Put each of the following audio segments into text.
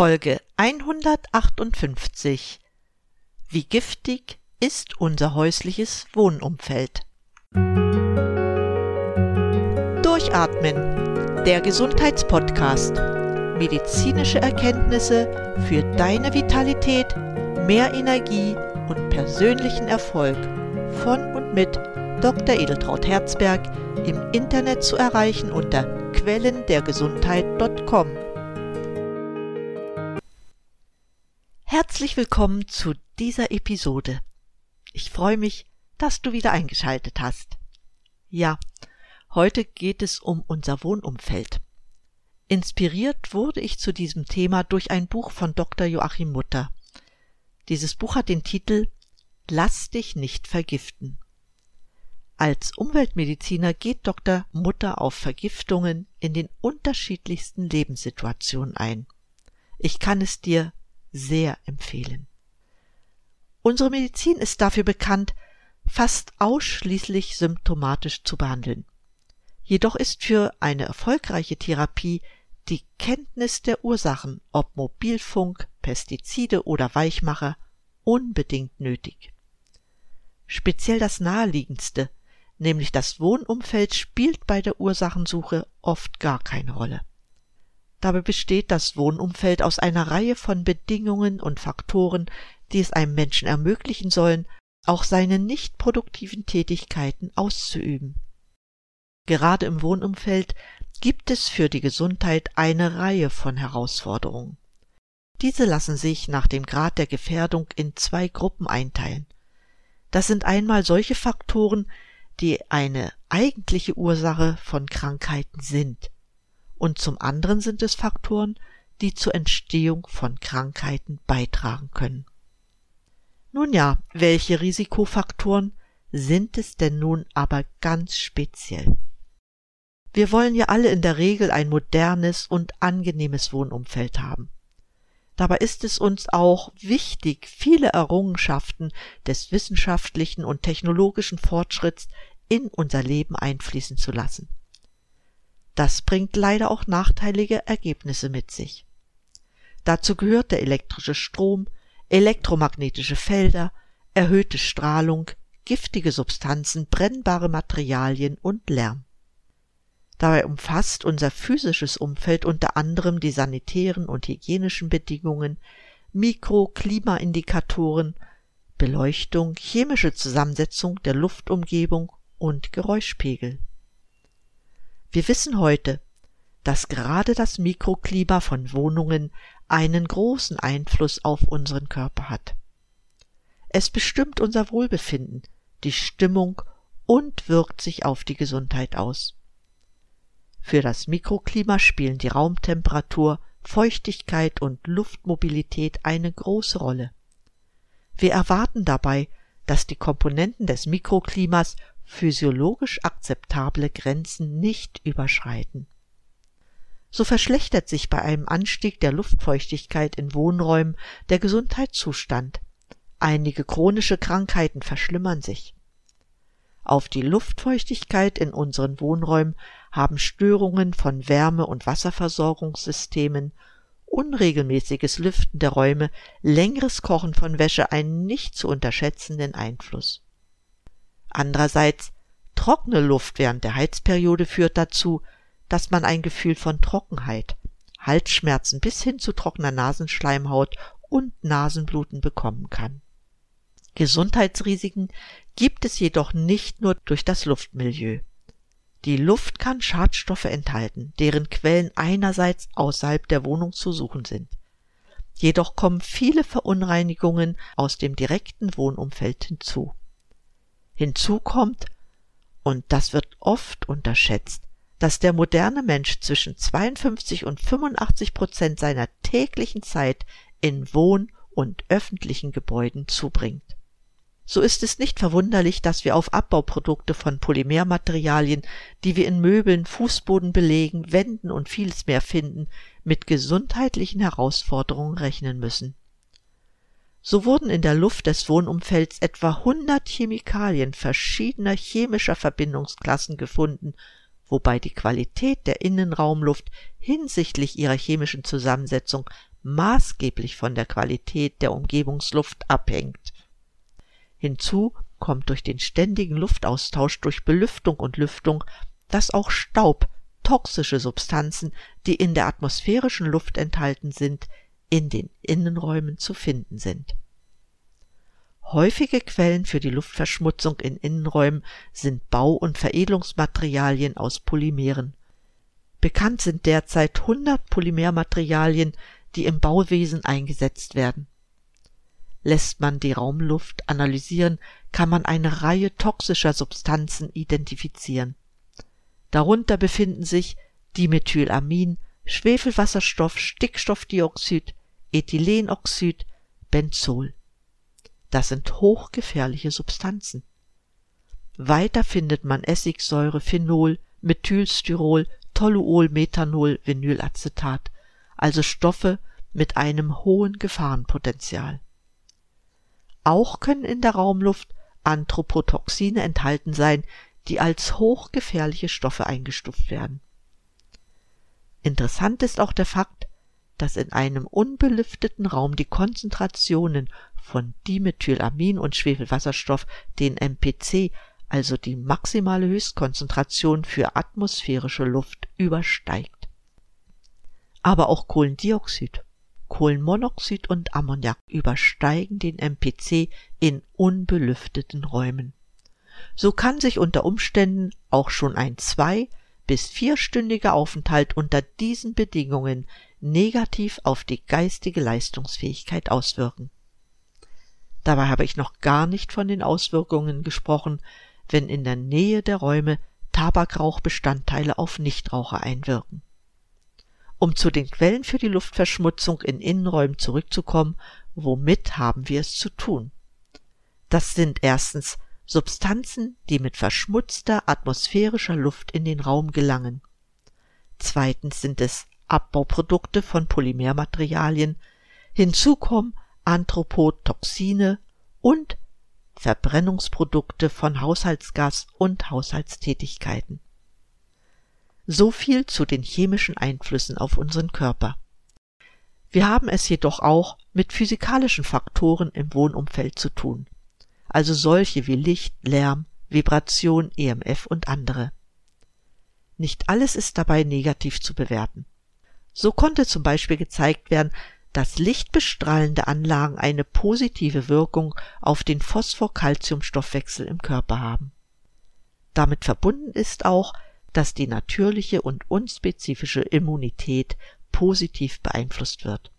Folge 158 Wie giftig ist unser häusliches Wohnumfeld? Durchatmen, der Gesundheitspodcast. Medizinische Erkenntnisse für deine Vitalität, mehr Energie und persönlichen Erfolg von und mit Dr. Edeltraut Herzberg im Internet zu erreichen unter quellendergesundheit.com. Herzlich willkommen zu dieser Episode. Ich freue mich, dass du wieder eingeschaltet hast. Ja, heute geht es um unser Wohnumfeld. Inspiriert wurde ich zu diesem Thema durch ein Buch von Dr. Joachim Mutter. Dieses Buch hat den Titel Lass dich nicht vergiften. Als Umweltmediziner geht Dr. Mutter auf Vergiftungen in den unterschiedlichsten Lebenssituationen ein. Ich kann es dir sehr empfehlen. Unsere Medizin ist dafür bekannt, fast ausschließlich symptomatisch zu behandeln. Jedoch ist für eine erfolgreiche Therapie die Kenntnis der Ursachen, ob Mobilfunk, Pestizide oder Weichmacher, unbedingt nötig. Speziell das naheliegendste, nämlich das Wohnumfeld, spielt bei der Ursachensuche oft gar keine Rolle. Dabei besteht das Wohnumfeld aus einer Reihe von Bedingungen und Faktoren, die es einem Menschen ermöglichen sollen, auch seine nicht produktiven Tätigkeiten auszuüben. Gerade im Wohnumfeld gibt es für die Gesundheit eine Reihe von Herausforderungen. Diese lassen sich nach dem Grad der Gefährdung in zwei Gruppen einteilen. Das sind einmal solche Faktoren, die eine eigentliche Ursache von Krankheiten sind, und zum anderen sind es Faktoren, die zur Entstehung von Krankheiten beitragen können. Nun ja, welche Risikofaktoren sind es denn nun aber ganz speziell? Wir wollen ja alle in der Regel ein modernes und angenehmes Wohnumfeld haben. Dabei ist es uns auch wichtig, viele Errungenschaften des wissenschaftlichen und technologischen Fortschritts in unser Leben einfließen zu lassen. Das bringt leider auch nachteilige Ergebnisse mit sich. Dazu gehört der elektrische Strom, elektromagnetische Felder, erhöhte Strahlung, giftige Substanzen, brennbare Materialien und Lärm. Dabei umfasst unser physisches Umfeld unter anderem die sanitären und hygienischen Bedingungen, Mikroklimaindikatoren, Beleuchtung, chemische Zusammensetzung der Luftumgebung und Geräuschpegel. Wir wissen heute, dass gerade das Mikroklima von Wohnungen einen großen Einfluss auf unseren Körper hat. Es bestimmt unser Wohlbefinden, die Stimmung und wirkt sich auf die Gesundheit aus. Für das Mikroklima spielen die Raumtemperatur, Feuchtigkeit und Luftmobilität eine große Rolle. Wir erwarten dabei, dass die Komponenten des Mikroklimas physiologisch akzeptable Grenzen nicht überschreiten. So verschlechtert sich bei einem Anstieg der Luftfeuchtigkeit in Wohnräumen der Gesundheitszustand. Einige chronische Krankheiten verschlimmern sich. Auf die Luftfeuchtigkeit in unseren Wohnräumen haben Störungen von Wärme- und Wasserversorgungssystemen, unregelmäßiges Lüften der Räume, längeres Kochen von Wäsche einen nicht zu unterschätzenden Einfluss. Andererseits trockene Luft während der Heizperiode führt dazu, dass man ein Gefühl von Trockenheit, Halsschmerzen bis hin zu trockener Nasenschleimhaut und Nasenbluten bekommen kann. Gesundheitsrisiken gibt es jedoch nicht nur durch das Luftmilieu. Die Luft kann Schadstoffe enthalten, deren Quellen einerseits außerhalb der Wohnung zu suchen sind. Jedoch kommen viele Verunreinigungen aus dem direkten Wohnumfeld hinzu. Hinzu kommt, und das wird oft unterschätzt, dass der moderne Mensch zwischen 52 und 85 Prozent seiner täglichen Zeit in Wohn- und öffentlichen Gebäuden zubringt so ist es nicht verwunderlich, dass wir auf Abbauprodukte von Polymermaterialien, die wir in Möbeln, Fußbodenbelegen, Wänden und vieles mehr finden, mit gesundheitlichen Herausforderungen rechnen müssen. So wurden in der Luft des Wohnumfelds etwa 100 Chemikalien verschiedener chemischer Verbindungsklassen gefunden, wobei die Qualität der Innenraumluft hinsichtlich ihrer chemischen Zusammensetzung maßgeblich von der Qualität der Umgebungsluft abhängt. Hinzu kommt durch den ständigen Luftaustausch durch Belüftung und Lüftung, dass auch Staub, toxische Substanzen, die in der atmosphärischen Luft enthalten sind, in den Innenräumen zu finden sind. Häufige Quellen für die Luftverschmutzung in Innenräumen sind Bau- und Veredelungsmaterialien aus Polymeren. Bekannt sind derzeit 100 Polymermaterialien, die im Bauwesen eingesetzt werden. Lässt man die Raumluft analysieren, kann man eine Reihe toxischer Substanzen identifizieren. Darunter befinden sich Dimethylamin, Schwefelwasserstoff, Stickstoffdioxid, Ethylenoxid, Benzol. Das sind hochgefährliche Substanzen. Weiter findet man Essigsäure, Phenol, Methylstyrol, Toluol, Methanol, Vinylacetat, also Stoffe mit einem hohen Gefahrenpotenzial. Auch können in der Raumluft Anthropotoxine enthalten sein, die als hochgefährliche Stoffe eingestuft werden. Interessant ist auch der Fakt, dass in einem unbelüfteten Raum die Konzentrationen von Dimethylamin und Schwefelwasserstoff den MPC, also die maximale Höchstkonzentration für atmosphärische Luft, übersteigt. Aber auch Kohlendioxid, Kohlenmonoxid und Ammoniak übersteigen den MPC in unbelüfteten Räumen. So kann sich unter Umständen auch schon ein zwei- bis vierstündiger Aufenthalt unter diesen Bedingungen negativ auf die geistige Leistungsfähigkeit auswirken. Dabei habe ich noch gar nicht von den Auswirkungen gesprochen, wenn in der Nähe der Räume Tabakrauchbestandteile auf Nichtraucher einwirken. Um zu den Quellen für die Luftverschmutzung in Innenräumen zurückzukommen, womit haben wir es zu tun? Das sind erstens Substanzen, die mit verschmutzter atmosphärischer Luft in den Raum gelangen. Zweitens sind es Abbauprodukte von Polymermaterialien. Hinzu kommen Anthropotoxine und Verbrennungsprodukte von Haushaltsgas und Haushaltstätigkeiten. So viel zu den chemischen Einflüssen auf unseren Körper. Wir haben es jedoch auch mit physikalischen Faktoren im Wohnumfeld zu tun also solche wie Licht, Lärm, Vibration, EMF und andere. Nicht alles ist dabei negativ zu bewerten. So konnte zum Beispiel gezeigt werden, dass lichtbestrahlende Anlagen eine positive Wirkung auf den Phosphor-Calcium-Stoffwechsel im Körper haben. Damit verbunden ist auch, dass die natürliche und unspezifische Immunität positiv beeinflusst wird.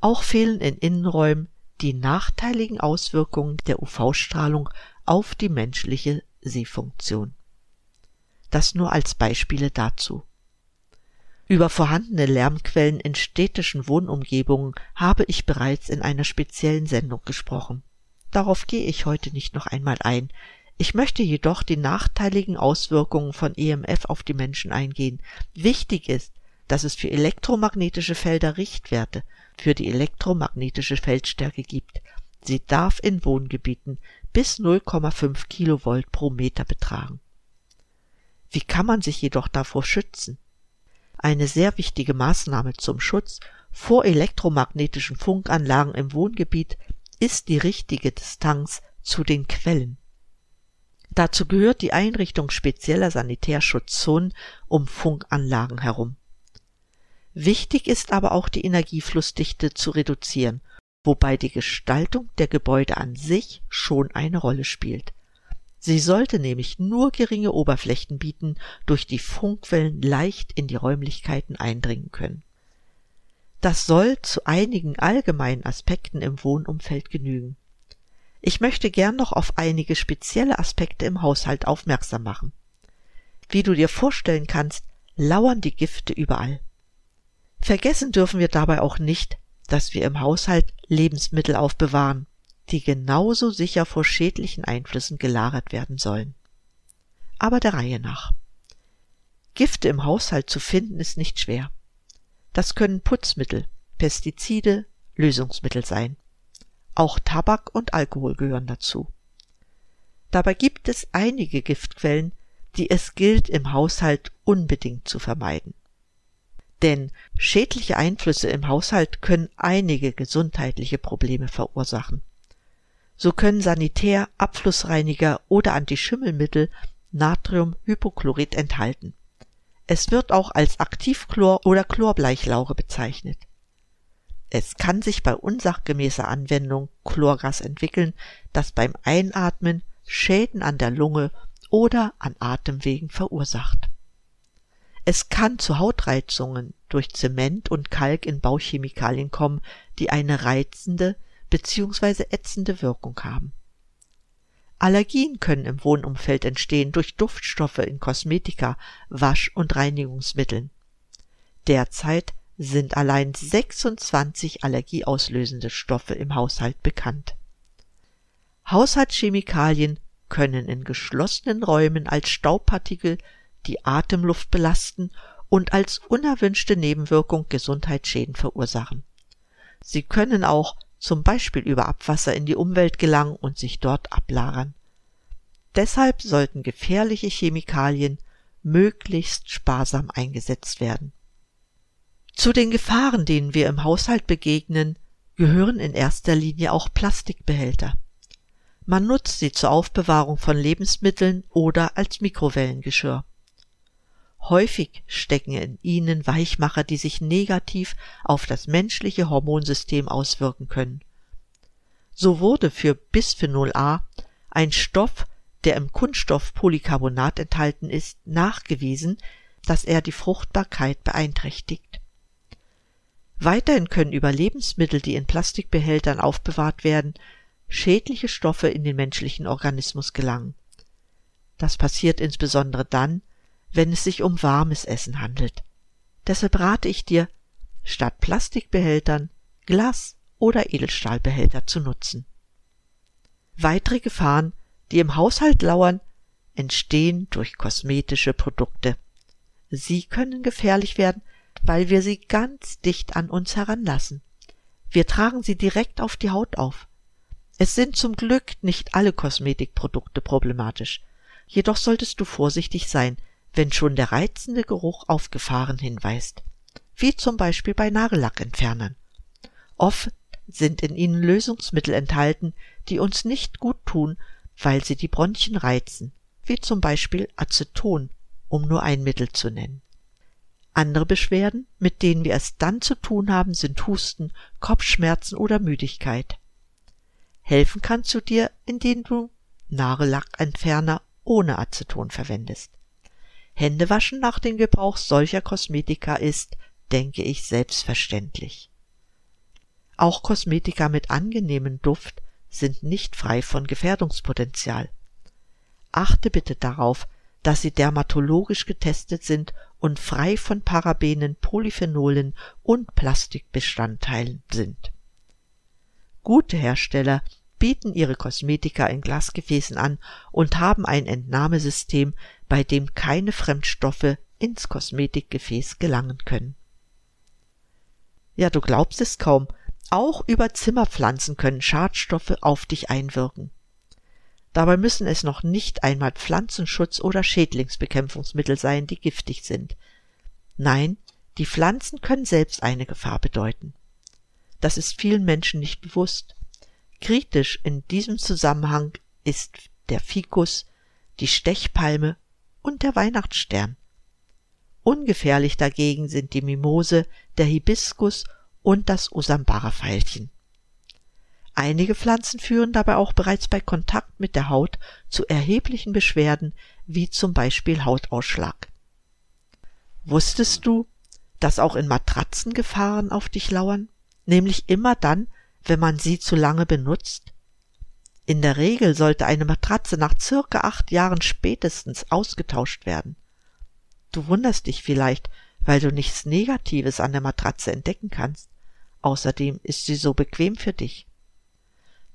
Auch fehlen in Innenräumen die nachteiligen Auswirkungen der UV-Strahlung auf die menschliche Sehfunktion. Das nur als Beispiele dazu. Über vorhandene Lärmquellen in städtischen Wohnumgebungen habe ich bereits in einer speziellen Sendung gesprochen. Darauf gehe ich heute nicht noch einmal ein. Ich möchte jedoch die nachteiligen Auswirkungen von EMF auf die Menschen eingehen. Wichtig ist, dass es für elektromagnetische Felder Richtwerte für die elektromagnetische Feldstärke gibt. Sie darf in Wohngebieten bis 0,5 Kilovolt pro Meter betragen. Wie kann man sich jedoch davor schützen? Eine sehr wichtige Maßnahme zum Schutz vor elektromagnetischen Funkanlagen im Wohngebiet ist die richtige Distanz zu den Quellen. Dazu gehört die Einrichtung spezieller Sanitärschutzzonen um Funkanlagen herum. Wichtig ist aber auch die Energieflussdichte zu reduzieren, wobei die Gestaltung der Gebäude an sich schon eine Rolle spielt. Sie sollte nämlich nur geringe Oberflächen bieten, durch die Funkwellen leicht in die Räumlichkeiten eindringen können. Das soll zu einigen allgemeinen Aspekten im Wohnumfeld genügen. Ich möchte gern noch auf einige spezielle Aspekte im Haushalt aufmerksam machen. Wie du dir vorstellen kannst, lauern die Gifte überall. Vergessen dürfen wir dabei auch nicht, dass wir im Haushalt Lebensmittel aufbewahren, die genauso sicher vor schädlichen Einflüssen gelagert werden sollen. Aber der Reihe nach. Gifte im Haushalt zu finden ist nicht schwer. Das können Putzmittel, Pestizide, Lösungsmittel sein. Auch Tabak und Alkohol gehören dazu. Dabei gibt es einige Giftquellen, die es gilt im Haushalt unbedingt zu vermeiden. Denn schädliche Einflüsse im Haushalt können einige gesundheitliche Probleme verursachen. So können Sanitär, Abflussreiniger oder Antischimmelmittel Natriumhypochlorit enthalten. Es wird auch als Aktivchlor oder Chlorbleichlauge bezeichnet. Es kann sich bei unsachgemäßer Anwendung Chlorgas entwickeln, das beim Einatmen Schäden an der Lunge oder an Atemwegen verursacht. Es kann zu Hautreizungen durch Zement und Kalk in Bauchchemikalien kommen, die eine reizende bzw. ätzende Wirkung haben. Allergien können im Wohnumfeld entstehen durch Duftstoffe in Kosmetika, Wasch- und Reinigungsmitteln. Derzeit sind allein 26 allergieauslösende Stoffe im Haushalt bekannt. Haushaltschemikalien können in geschlossenen Räumen als Staubpartikel die Atemluft belasten und als unerwünschte Nebenwirkung Gesundheitsschäden verursachen. Sie können auch zum Beispiel über Abwasser in die Umwelt gelangen und sich dort ablagern. Deshalb sollten gefährliche Chemikalien möglichst sparsam eingesetzt werden. Zu den Gefahren, denen wir im Haushalt begegnen, gehören in erster Linie auch Plastikbehälter. Man nutzt sie zur Aufbewahrung von Lebensmitteln oder als Mikrowellengeschirr. Häufig stecken in ihnen Weichmacher, die sich negativ auf das menschliche Hormonsystem auswirken können. So wurde für Bisphenol A, ein Stoff, der im Kunststoff Polycarbonat enthalten ist, nachgewiesen, dass er die Fruchtbarkeit beeinträchtigt. Weiterhin können über Lebensmittel, die in Plastikbehältern aufbewahrt werden, schädliche Stoffe in den menschlichen Organismus gelangen. Das passiert insbesondere dann, wenn es sich um warmes Essen handelt. Deshalb rate ich dir, statt Plastikbehältern Glas- oder Edelstahlbehälter zu nutzen. Weitere Gefahren, die im Haushalt lauern, entstehen durch kosmetische Produkte. Sie können gefährlich werden, weil wir sie ganz dicht an uns heranlassen. Wir tragen sie direkt auf die Haut auf. Es sind zum Glück nicht alle Kosmetikprodukte problematisch. Jedoch solltest du vorsichtig sein, wenn schon der reizende Geruch auf Gefahren hinweist, wie zum Beispiel bei Nagellackentfernern. Oft sind in ihnen Lösungsmittel enthalten, die uns nicht gut tun, weil sie die Bronchien reizen, wie zum Beispiel Aceton, um nur ein Mittel zu nennen. Andere Beschwerden, mit denen wir es dann zu tun haben, sind Husten, Kopfschmerzen oder Müdigkeit. Helfen kannst du dir, indem du Nagellackentferner ohne Aceton verwendest. Händewaschen nach dem Gebrauch solcher Kosmetika ist, denke ich, selbstverständlich. Auch Kosmetika mit angenehmem Duft sind nicht frei von Gefährdungspotenzial. Achte bitte darauf, dass sie dermatologisch getestet sind und frei von Parabenen, Polyphenolen und Plastikbestandteilen sind. Gute Hersteller bieten ihre Kosmetika in Glasgefäßen an und haben ein Entnahmesystem, bei dem keine Fremdstoffe ins Kosmetikgefäß gelangen können. Ja, du glaubst es kaum, auch über Zimmerpflanzen können Schadstoffe auf dich einwirken. Dabei müssen es noch nicht einmal Pflanzenschutz oder Schädlingsbekämpfungsmittel sein, die giftig sind. Nein, die Pflanzen können selbst eine Gefahr bedeuten. Das ist vielen Menschen nicht bewusst. Kritisch in diesem Zusammenhang ist der Fikus, die Stechpalme und der Weihnachtsstern. Ungefährlich dagegen sind die Mimose, der Hibiskus und das Usambara-Veilchen. Einige Pflanzen führen dabei auch bereits bei Kontakt mit der Haut zu erheblichen Beschwerden, wie zum Beispiel Hautausschlag. Wusstest du, dass auch in Matratzen Gefahren auf dich lauern? Nämlich immer dann, wenn man sie zu lange benutzt? In der Regel sollte eine Matratze nach circa acht Jahren spätestens ausgetauscht werden. Du wunderst dich vielleicht, weil du nichts Negatives an der Matratze entdecken kannst. Außerdem ist sie so bequem für dich.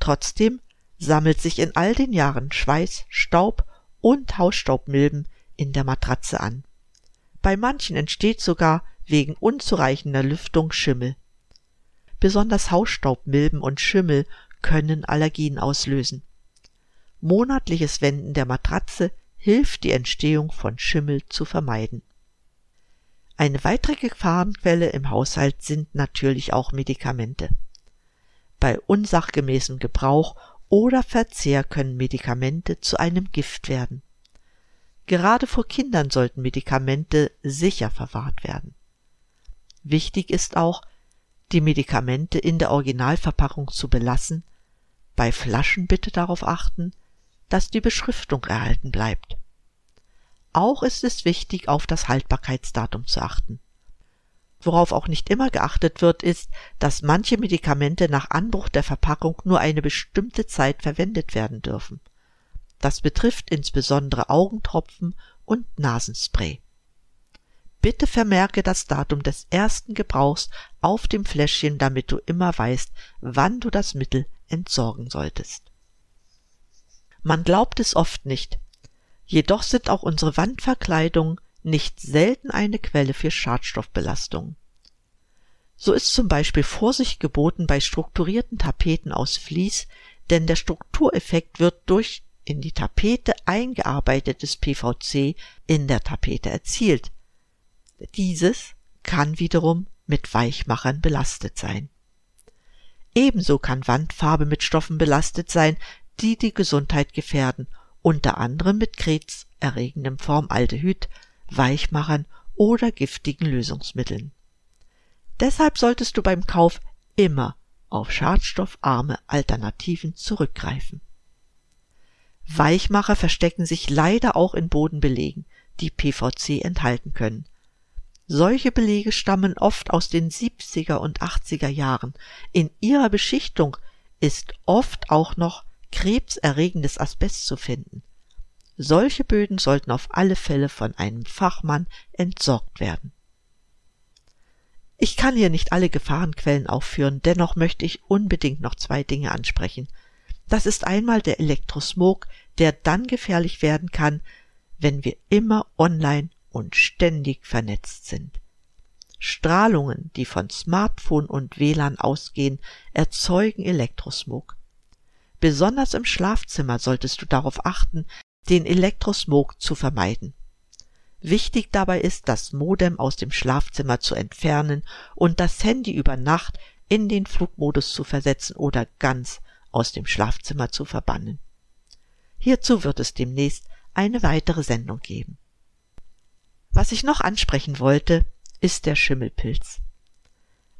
Trotzdem sammelt sich in all den Jahren Schweiß, Staub und Hausstaubmilben in der Matratze an. Bei manchen entsteht sogar wegen unzureichender Lüftung Schimmel. Besonders Hausstaubmilben und Schimmel können Allergien auslösen. Monatliches Wenden der Matratze hilft die Entstehung von Schimmel zu vermeiden. Eine weitere Gefahrenquelle im Haushalt sind natürlich auch Medikamente. Bei unsachgemäßem Gebrauch oder Verzehr können Medikamente zu einem Gift werden. Gerade vor Kindern sollten Medikamente sicher verwahrt werden. Wichtig ist auch, die Medikamente in der Originalverpackung zu belassen, bei Flaschen bitte darauf achten, dass die Beschriftung erhalten bleibt. Auch ist es wichtig, auf das Haltbarkeitsdatum zu achten. Worauf auch nicht immer geachtet wird, ist, dass manche Medikamente nach Anbruch der Verpackung nur eine bestimmte Zeit verwendet werden dürfen. Das betrifft insbesondere Augentropfen und Nasenspray. Bitte vermerke das Datum des ersten Gebrauchs auf dem Fläschchen, damit du immer weißt, wann du das Mittel entsorgen solltest. Man glaubt es oft nicht, jedoch sind auch unsere Wandverkleidungen nicht selten eine Quelle für Schadstoffbelastung. So ist zum Beispiel Vorsicht geboten bei strukturierten Tapeten aus Vlies, denn der Struktureffekt wird durch in die Tapete eingearbeitetes PVC in der Tapete erzielt. Dieses kann wiederum mit Weichmachern belastet sein. Ebenso kann Wandfarbe mit Stoffen belastet sein, die die Gesundheit gefährden, unter anderem mit krebserregendem Formaldehyd, Weichmachern oder giftigen Lösungsmitteln. Deshalb solltest du beim Kauf immer auf schadstoffarme Alternativen zurückgreifen. Weichmacher verstecken sich leider auch in Bodenbelegen, die PVC enthalten können. Solche Belege stammen oft aus den 70er und 80er Jahren. In ihrer Beschichtung ist oft auch noch krebserregendes Asbest zu finden. Solche Böden sollten auf alle Fälle von einem Fachmann entsorgt werden. Ich kann hier nicht alle Gefahrenquellen aufführen, dennoch möchte ich unbedingt noch zwei Dinge ansprechen. Das ist einmal der Elektrosmog, der dann gefährlich werden kann, wenn wir immer online und ständig vernetzt sind. Strahlungen, die von Smartphone und WLAN ausgehen, erzeugen Elektrosmog. Besonders im Schlafzimmer solltest du darauf achten, den Elektrosmog zu vermeiden. Wichtig dabei ist, das Modem aus dem Schlafzimmer zu entfernen und das Handy über Nacht in den Flugmodus zu versetzen oder ganz aus dem Schlafzimmer zu verbannen. Hierzu wird es demnächst eine weitere Sendung geben. Was ich noch ansprechen wollte, ist der Schimmelpilz.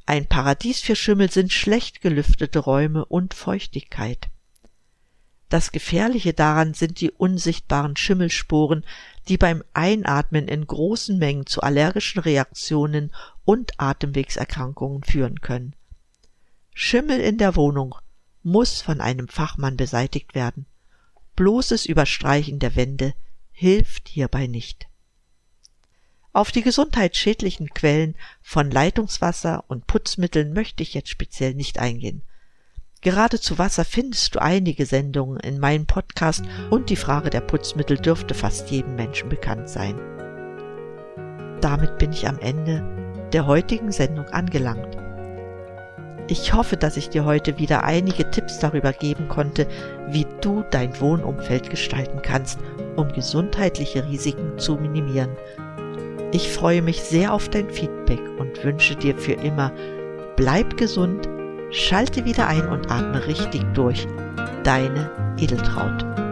Ein Paradies für Schimmel sind schlecht gelüftete Räume und Feuchtigkeit. Das Gefährliche daran sind die unsichtbaren Schimmelsporen, die beim Einatmen in großen Mengen zu allergischen Reaktionen und Atemwegserkrankungen führen können. Schimmel in der Wohnung muss von einem Fachmann beseitigt werden. Bloßes Überstreichen der Wände hilft hierbei nicht. Auf die gesundheitsschädlichen Quellen von Leitungswasser und Putzmitteln möchte ich jetzt speziell nicht eingehen. Gerade zu Wasser findest du einige Sendungen in meinem Podcast und die Frage der Putzmittel dürfte fast jedem Menschen bekannt sein. Damit bin ich am Ende der heutigen Sendung angelangt. Ich hoffe, dass ich dir heute wieder einige Tipps darüber geben konnte, wie du dein Wohnumfeld gestalten kannst, um gesundheitliche Risiken zu minimieren. Ich freue mich sehr auf dein Feedback und wünsche dir für immer, bleib gesund, schalte wieder ein und atme richtig durch. Deine Edeltraut.